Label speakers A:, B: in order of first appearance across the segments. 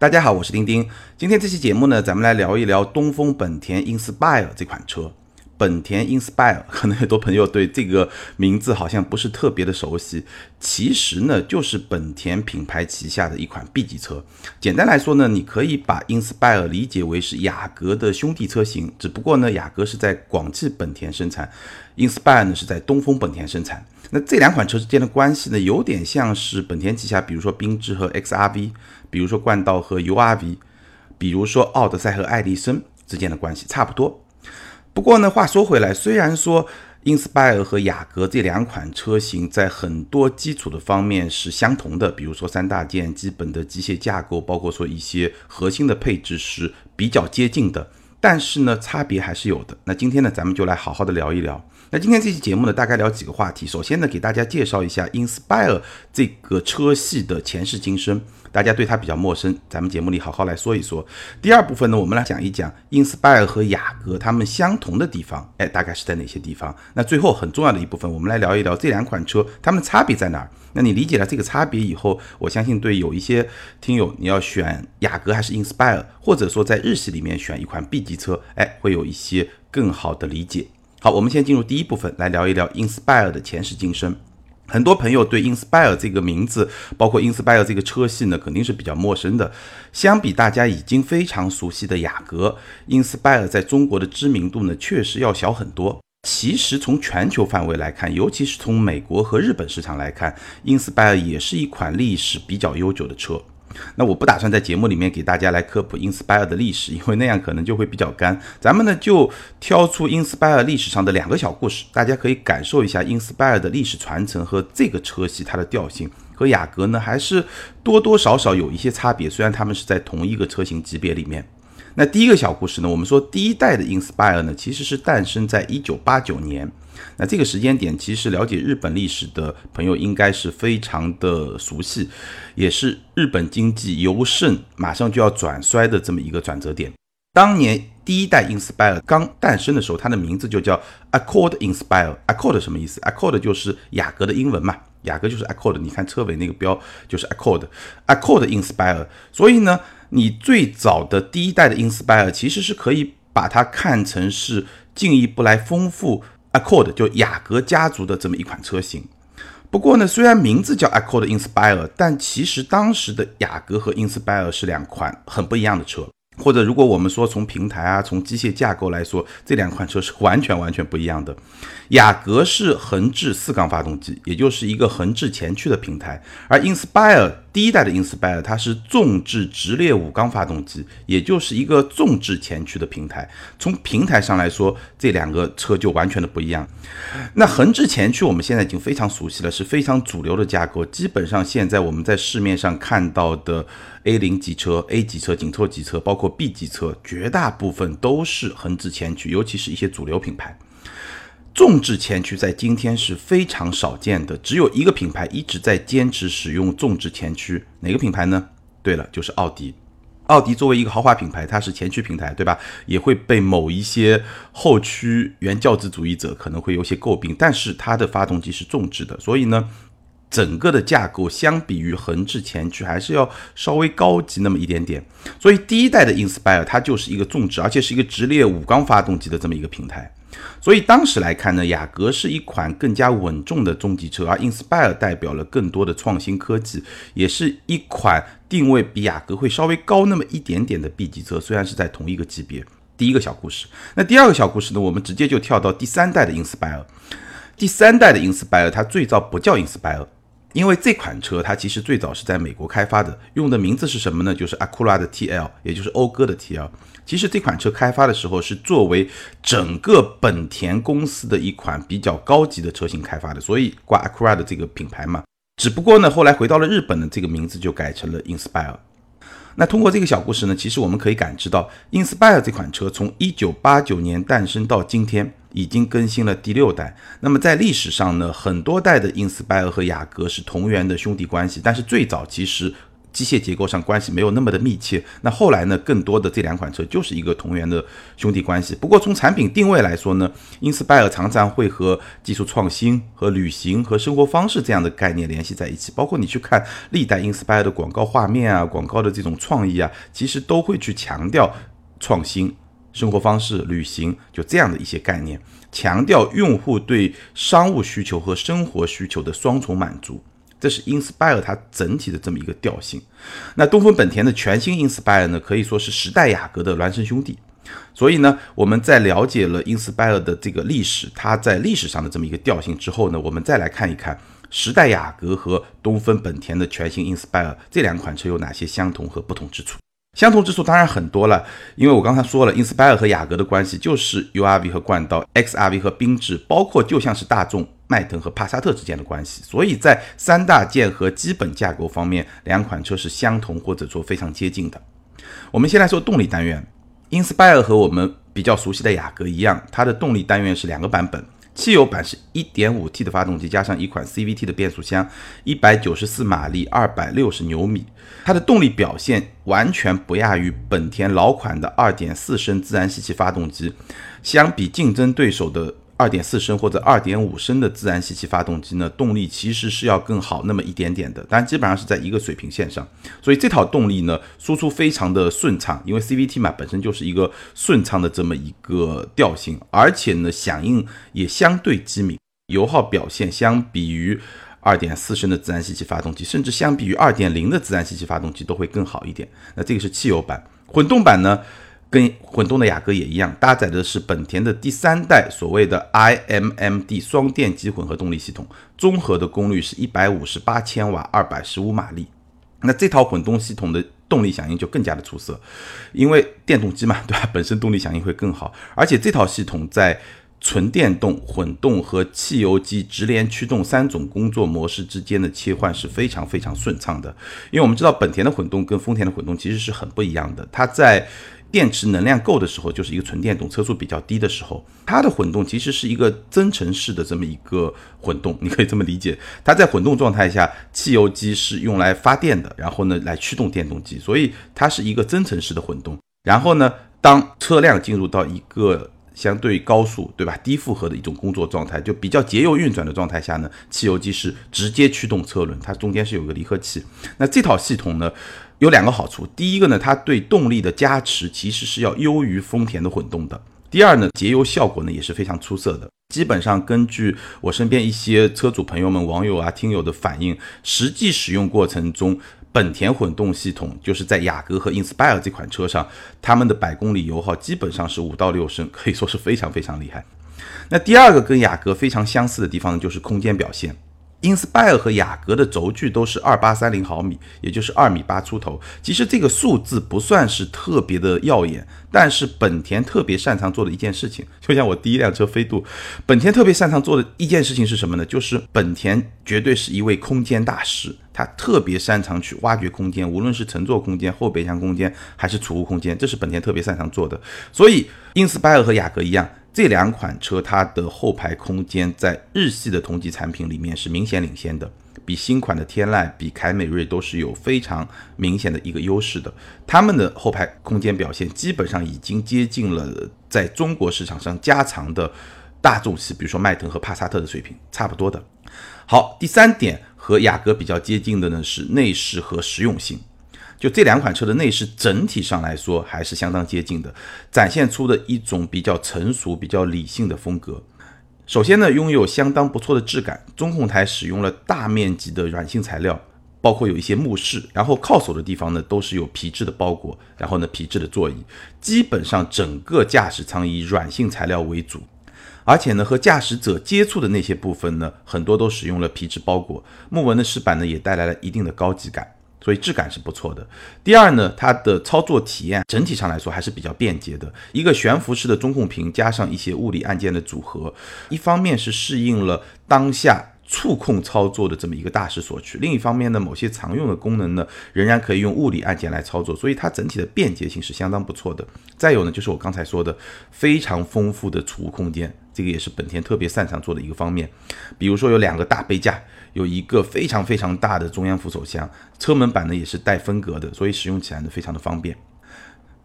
A: 大家好，我是丁丁。今天这期节目呢，咱们来聊一聊东风本田 Inspire 这款车。本田 Inspire，可能很多朋友对这个名字好像不是特别的熟悉。其实呢，就是本田品牌旗下的一款 B 级车。简单来说呢，你可以把 Inspire 理解为是雅阁的兄弟车型，只不过呢，雅阁是在广汽本田生产，Inspire 呢是在东风本田生产。那这两款车之间的关系呢，有点像是本田旗下，比如说缤智和 XRV。比如说冠道和 URV，比如说奥德赛和爱丽绅之间的关系差不多。不过呢，话说回来，虽然说 Inspire 和雅阁这两款车型在很多基础的方面是相同的，比如说三大件基本的机械架构，包括说一些核心的配置是比较接近的，但是呢，差别还是有的。那今天呢，咱们就来好好的聊一聊。那今天这期节目呢，大概聊几个话题。首先呢，给大家介绍一下 Inspire 这个车系的前世今生。大家对它比较陌生，咱们节目里好好来说一说。第二部分呢，我们来讲一讲 Inspire 和雅阁它们相同的地方，哎，大概是在哪些地方？那最后很重要的一部分，我们来聊一聊这两款车它们差别在哪儿。那你理解了这个差别以后，我相信对有一些听友，你要选雅阁还是 Inspire，或者说在日系里面选一款 B 级车，哎，会有一些更好的理解。好，我们先进入第一部分，来聊一聊 Inspire 的前世今生。很多朋友对 Inspire 这个名字，包括 Inspire 这个车系呢，肯定是比较陌生的。相比大家已经非常熟悉的雅阁，Inspire 在中国的知名度呢，确实要小很多。其实从全球范围来看，尤其是从美国和日本市场来看，Inspire 也是一款历史比较悠久的车。那我不打算在节目里面给大家来科普 Inspire 的历史，因为那样可能就会比较干。咱们呢就挑出 Inspire 历史上的两个小故事，大家可以感受一下 Inspire 的历史传承和这个车系它的调性和雅阁呢还是多多少少有一些差别。虽然他们是在同一个车型级别里面。那第一个小故事呢，我们说第一代的 Inspire 呢其实是诞生在一九八九年。那这个时间点，其实了解日本历史的朋友应该是非常的熟悉，也是日本经济由盛马上就要转衰的这么一个转折点。当年第一代 Inspire 刚诞生的时候，它的名字就叫 Accord Inspire。Accord 什么意思？Accord 就是雅阁的英文嘛，雅阁就是 Accord。你看车尾那个标就是 Accord，Accord Inspire。所以呢，你最早的第一代的 Inspire 其实是可以把它看成是进一步来丰富。Accord 就雅阁家族的这么一款车型，不过呢，虽然名字叫 Accord Inspire，但其实当时的雅阁和 Inspire 是两款很不一样的车。或者，如果我们说从平台啊，从机械架构来说，这两款车是完全完全不一样的。雅阁是横置四缸发动机，也就是一个横置前驱的平台，而 Inspire 第一代的 Inspire 它是纵置直列五缸发动机，也就是一个纵置前驱的平台。从平台上来说，这两个车就完全的不一样。那横置前驱我们现在已经非常熟悉了，是非常主流的架构。基本上现在我们在市面上看到的 A 零级车、A 级车、紧凑级车，包括 B 级车，绝大部分都是横置前驱，尤其是一些主流品牌。纵置前驱在今天是非常少见的，只有一个品牌一直在坚持使用纵置前驱，哪个品牌呢？对了，就是奥迪。奥迪作为一个豪华品牌，它是前驱平台，对吧？也会被某一些后驱原教旨主义者可能会有些诟病，但是它的发动机是纵置的，所以呢，整个的架构相比于横置前驱还是要稍微高级那么一点点。所以第一代的 Inspire 它就是一个纵置，而且是一个直列五缸发动机的这么一个平台。所以当时来看呢，雅阁是一款更加稳重的中级车，而 Inspire 代表了更多的创新科技，也是一款定位比雅阁会稍微高那么一点点的 B 级车，虽然是在同一个级别。第一个小故事，那第二个小故事呢，我们直接就跳到第三代的 Inspire。第三代的 Inspire 它最早不叫 Inspire。因为这款车它其实最早是在美国开发的，用的名字是什么呢？就是 Acura 的 TL，也就是讴歌的 TL。其实这款车开发的时候是作为整个本田公司的一款比较高级的车型开发的，所以挂 Acura 的这个品牌嘛。只不过呢，后来回到了日本呢，这个名字就改成了 Inspire。那通过这个小故事呢，其实我们可以感知到，Inspire 这款车从1989年诞生到今天，已经更新了第六代。那么在历史上呢，很多代的 Inspire 和雅阁是同源的兄弟关系，但是最早其实。机械结构上关系没有那么的密切。那后来呢，更多的这两款车就是一个同源的兄弟关系。不过从产品定位来说呢，Inspire 常常会和技术创新、和旅行、和生活方式这样的概念联系在一起。包括你去看历代 Inspire 的广告画面啊，广告的这种创意啊，其实都会去强调创新、生活方式、旅行，就这样的一些概念，强调用户对商务需求和生活需求的双重满足。这是 Inspire 它整体的这么一个调性。那东风本田的全新 Inspire 呢，可以说是时代雅阁的孪生兄弟。所以呢，我们在了解了 Inspire 的这个历史，它在历史上的这么一个调性之后呢，我们再来看一看时代雅阁和东风本田的全新 Inspire 这两款车有哪些相同和不同之处。相同之处当然很多了，因为我刚才说了，Inspire 和雅阁的关系就是 URV 和冠道，XRV 和缤智，包括就像是大众、迈腾和帕萨特之间的关系。所以在三大件和基本架构方面，两款车是相同或者说非常接近的。我们先来说动力单元，Inspire 和我们比较熟悉的雅阁一样，它的动力单元是两个版本。汽油版是 1.5T 的发动机加上一款 CVT 的变速箱，194马力，260牛米，它的动力表现完全不亚于本田老款的2.4升自然吸气发动机，相比竞争对手的。二点四升或者二点五升的自然吸气发动机呢，动力其实是要更好那么一点点的，但基本上是在一个水平线上。所以这套动力呢，输出非常的顺畅，因为 CVT 嘛本身就是一个顺畅的这么一个调性，而且呢响应也相对机敏，油耗表现相比于二点四升的自然吸气发动机，甚至相比于二点零的自然吸气发动机都会更好一点。那这个是汽油版，混动版呢？跟混动的雅阁也一样，搭载的是本田的第三代所谓的 iMMD 双电机混合动力系统，综合的功率是一百五十八千瓦，二百十五马力。那这套混动系统的动力响应就更加的出色，因为电动机嘛，对吧？本身动力响应会更好，而且这套系统在纯电动、混动和汽油机直连驱动三种工作模式之间的切换是非常非常顺畅的。因为我们知道本田的混动跟丰田的混动其实是很不一样的，它在电池能量够的时候，就是一个纯电动，车速比较低的时候，它的混动其实是一个增程式的这么一个混动，你可以这么理解。它在混动状态下，汽油机是用来发电的，然后呢来驱动电动机，所以它是一个增程式的混动。然后呢，当车辆进入到一个相对高速，对吧，低负荷的一种工作状态，就比较节油运转的状态下呢，汽油机是直接驱动车轮，它中间是有个离合器。那这套系统呢？有两个好处，第一个呢，它对动力的加持其实是要优于丰田的混动的。第二呢，节油效果呢也是非常出色的。基本上根据我身边一些车主朋友们、网友啊、听友的反应，实际使用过程中，本田混动系统就是在雅阁和 Inspire 这款车上，他们的百公里油耗基本上是五到六升，可以说是非常非常厉害。那第二个跟雅阁非常相似的地方，就是空间表现。Inspire 和雅阁的轴距都是二八三零毫米，也就是二米八出头。其实这个数字不算是特别的耀眼，但是本田特别擅长做的一件事情，就像我第一辆车飞度，本田特别擅长做的一件事情是什么呢？就是本田绝对是一位空间大师，他特别擅长去挖掘空间，无论是乘坐空间、后备箱空间还是储物空间，这是本田特别擅长做的。所以 Inspire 和雅阁一样。这两款车它的后排空间在日系的同级产品里面是明显领先的，比新款的天籁、比凯美瑞都是有非常明显的一个优势的。他们的后排空间表现基本上已经接近了在中国市场上加长的大众系，比如说迈腾和帕萨特的水平，差不多的。好，第三点和雅阁比较接近的呢是内饰和实用性。就这两款车的内饰整体上来说还是相当接近的，展现出的一种比较成熟、比较理性的风格。首先呢，拥有相当不错的质感，中控台使用了大面积的软性材料，包括有一些木饰，然后靠手的地方呢都是有皮质的包裹，然后呢皮质的座椅，基本上整个驾驶舱以软性材料为主，而且呢和驾驶者接触的那些部分呢很多都使用了皮质包裹，木纹的饰板呢也带来了一定的高级感。所以质感是不错的。第二呢，它的操作体验整体上来说还是比较便捷的。一个悬浮式的中控屏加上一些物理按键的组合，一方面是适应了当下触控操作的这么一个大势所趋，另一方面呢，某些常用的功能呢仍然可以用物理按键来操作，所以它整体的便捷性是相当不错的。再有呢，就是我刚才说的非常丰富的储物空间，这个也是本田特别擅长做的一个方面。比如说有两个大杯架。有一个非常非常大的中央扶手箱，车门板呢也是带分隔的，所以使用起来呢非常的方便。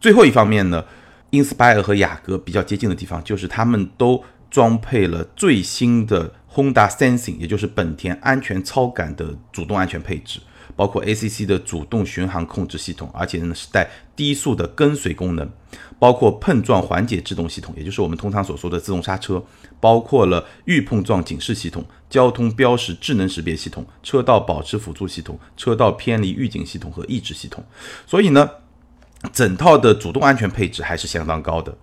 A: 最后一方面呢，Inspire 和雅阁比较接近的地方，就是他们都装配了最新的 Honda Sensing，也就是本田安全超感的主动安全配置。包括 ACC 的主动巡航控制系统，而且呢是带低速的跟随功能，包括碰撞缓解制动系统，也就是我们通常所说的自动刹车，包括了预碰撞警示系统、交通标识智能识别系统、车道保持辅助系统、车道偏离预警系统和抑制系统。所以呢，整套的主动安全配置还是相当高的。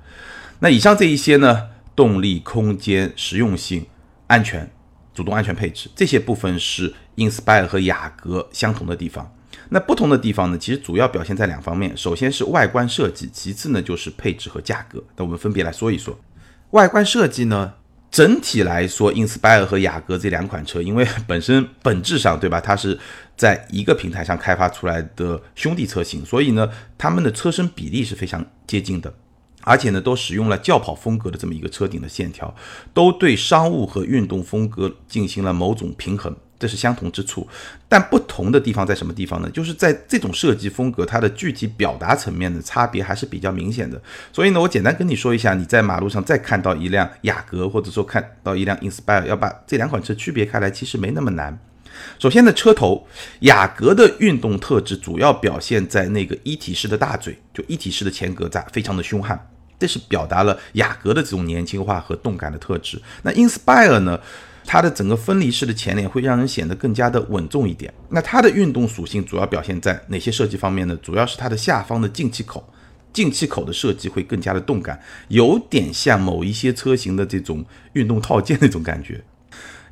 A: 那以上这一些呢，动力、空间、实用性、安全。主动安全配置这些部分是 Inspire 和雅阁相同的地方。那不同的地方呢？其实主要表现在两方面。首先是外观设计，其次呢就是配置和价格。那我们分别来说一说。外观设计呢，整体来说，Inspire 和雅阁这两款车，因为 本身本质上对吧，它是在一个平台上开发出来的兄弟车型，所以呢，它们的车身比例是非常接近的。而且呢，都使用了轿跑风格的这么一个车顶的线条，都对商务和运动风格进行了某种平衡，这是相同之处。但不同的地方在什么地方呢？就是在这种设计风格，它的具体表达层面的差别还是比较明显的。所以呢，我简单跟你说一下，你在马路上再看到一辆雅阁，或者说看到一辆 Inspire，要把这两款车区别开来，其实没那么难。首先呢，车头，雅阁的运动特质主要表现在那个一体式的大嘴，就一体式的前格栅，非常的凶悍。这是表达了雅阁的这种年轻化和动感的特质。那 Inspire 呢？它的整个分离式的前脸会让人显得更加的稳重一点。那它的运动属性主要表现在哪些设计方面呢？主要是它的下方的进气口，进气口的设计会更加的动感，有点像某一些车型的这种运动套件那种感觉。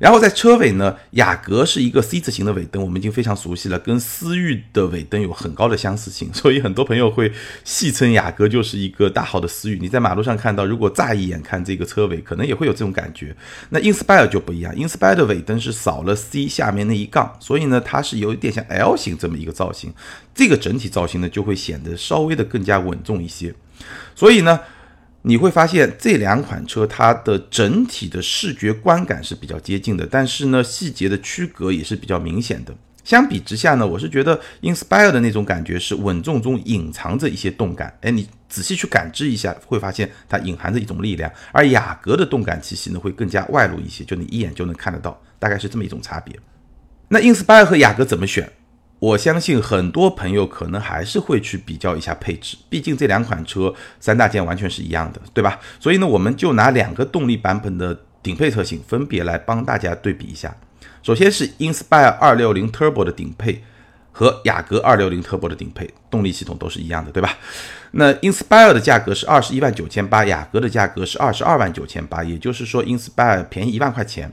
A: 然后在车尾呢，雅阁是一个 C 字形的尾灯，我们已经非常熟悉了，跟思域的尾灯有很高的相似性，所以很多朋友会戏称雅阁就是一个大号的思域。你在马路上看到，如果乍一眼看这个车尾，可能也会有这种感觉。那 Inspire 就不一样，Inspire 的尾灯是少了 C 下面那一杠，所以呢，它是有一点像 L 型这么一个造型，这个整体造型呢就会显得稍微的更加稳重一些。所以呢。你会发现这两款车它的整体的视觉观感是比较接近的，但是呢，细节的区隔也是比较明显的。相比之下呢，我是觉得 Inspire 的那种感觉是稳重中隐藏着一些动感，哎，你仔细去感知一下，会发现它隐含着一种力量。而雅阁的动感气息呢，会更加外露一些，就你一眼就能看得到，大概是这么一种差别。那 Inspire 和雅阁怎么选？我相信很多朋友可能还是会去比较一下配置，毕竟这两款车三大件完全是一样的，对吧？所以呢，我们就拿两个动力版本的顶配车型分别来帮大家对比一下。首先是 Inspire 260 Turbo 的顶配和雅阁260 Turbo 的顶配，动力系统都是一样的，对吧？那 Inspire 的价格是二十一万九千八，雅阁的价格是二十二万九千八，也就是说 Inspire 便宜一万块钱。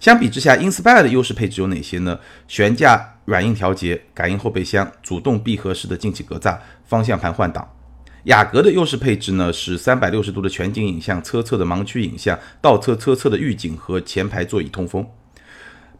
A: 相比之下，Inspire 的优势配置有哪些呢？悬架软硬调节、感应后备箱、主动闭合式的进气格栅、方向盘换挡。雅阁的优势配置呢是三百六十度的全景影像、车侧的盲区影像、倒车车侧的预警和前排座椅通风。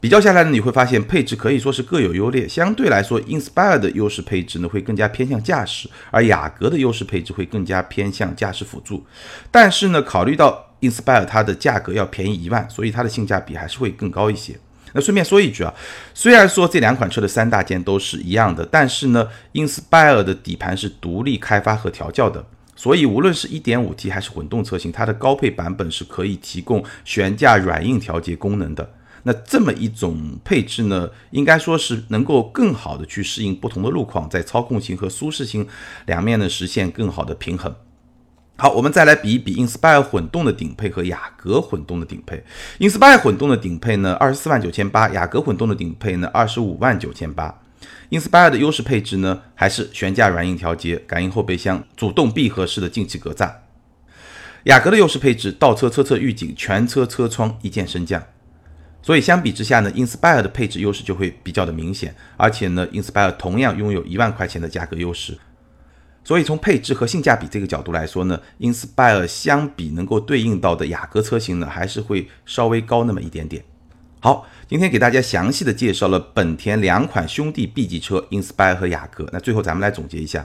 A: 比较下来呢，你会发现配置可以说是各有优劣。相对来说，Inspire 的优势配置呢会更加偏向驾驶，而雅阁的优势配置会更加偏向驾驶辅助。但是呢，考虑到 Inspire 它的价格要便宜一万，所以它的性价比还是会更高一些。那顺便说一句啊，虽然说这两款车的三大件都是一样的，但是呢，Inspire 的底盘是独立开发和调教的，所以无论是一点五 T 还是混动车型，它的高配版本是可以提供悬架软硬调节功能的。那这么一种配置呢，应该说是能够更好的去适应不同的路况，在操控性和舒适性两面呢实现更好的平衡。好，我们再来比一比 Inspire 混动的顶配和雅阁混动的顶配。Inspire 混动的顶配呢，二十四万九千八；雅阁混动的顶配呢，二十五万九千八。Inspire 的优势配置呢，还是悬架软硬调节、感应后备箱、主动闭合式的进气格栅。雅阁的优势配置，倒车车侧预警、全车车窗一键升降。所以相比之下呢，Inspire 的配置优势就会比较的明显，而且呢，Inspire 同样拥有一万块钱的价格优势。所以从配置和性价比这个角度来说呢，Inspire 相比能够对应到的雅阁车型呢，还是会稍微高那么一点点。好，今天给大家详细的介绍了本田两款兄弟 B 级车 Inspire 和雅阁。那最后咱们来总结一下，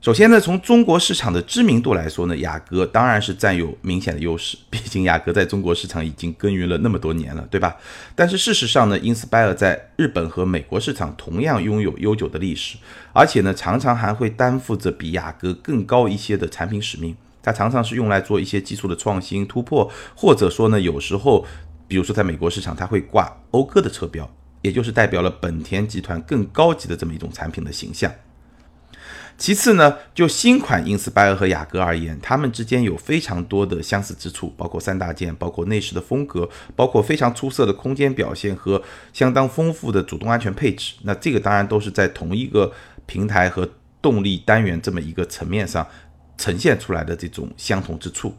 A: 首先呢，从中国市场的知名度来说呢，雅阁当然是占有明显的优势，毕竟雅阁在中国市场已经耕耘了那么多年了，对吧？但是事实上呢，Inspire 在日本和美国市场同样拥有悠久的历史，而且呢，常常还会担负着比雅阁更高一些的产品使命。它常常是用来做一些技术的创新突破，或者说呢，有时候，比如说在美国市场，它会挂讴歌的车标，也就是代表了本田集团更高级的这么一种产品的形象。其次呢，就新款 Inspire 和雅阁而言，它们之间有非常多的相似之处，包括三大件，包括内饰的风格，包括非常出色的空间表现和相当丰富的主动安全配置。那这个当然都是在同一个平台和动力单元这么一个层面上呈现出来的这种相同之处。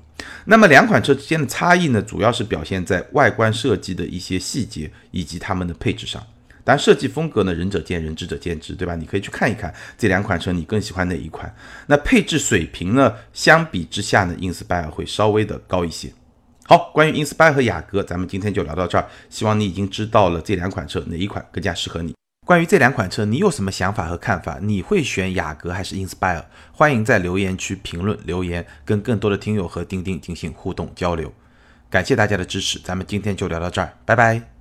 A: 那么两款车之间的差异呢，主要是表现在外观设计的一些细节以及它们的配置上。但设计风格呢，仁者见仁，智者见智，对吧？你可以去看一看这两款车，你更喜欢哪一款？那配置水平呢？相比之下呢，Inspire 会稍微的高一些。好，关于 Inspire 和雅阁，咱们今天就聊到这儿。希望你已经知道了这两款车哪一款更加适合你。关于这两款车，你有什么想法和看法？你会选雅阁还是 Inspire？欢迎在留言区评论留言，跟更多的听友和钉钉进行互动交流。感谢大家的支持，咱们今天就聊到这儿，拜拜。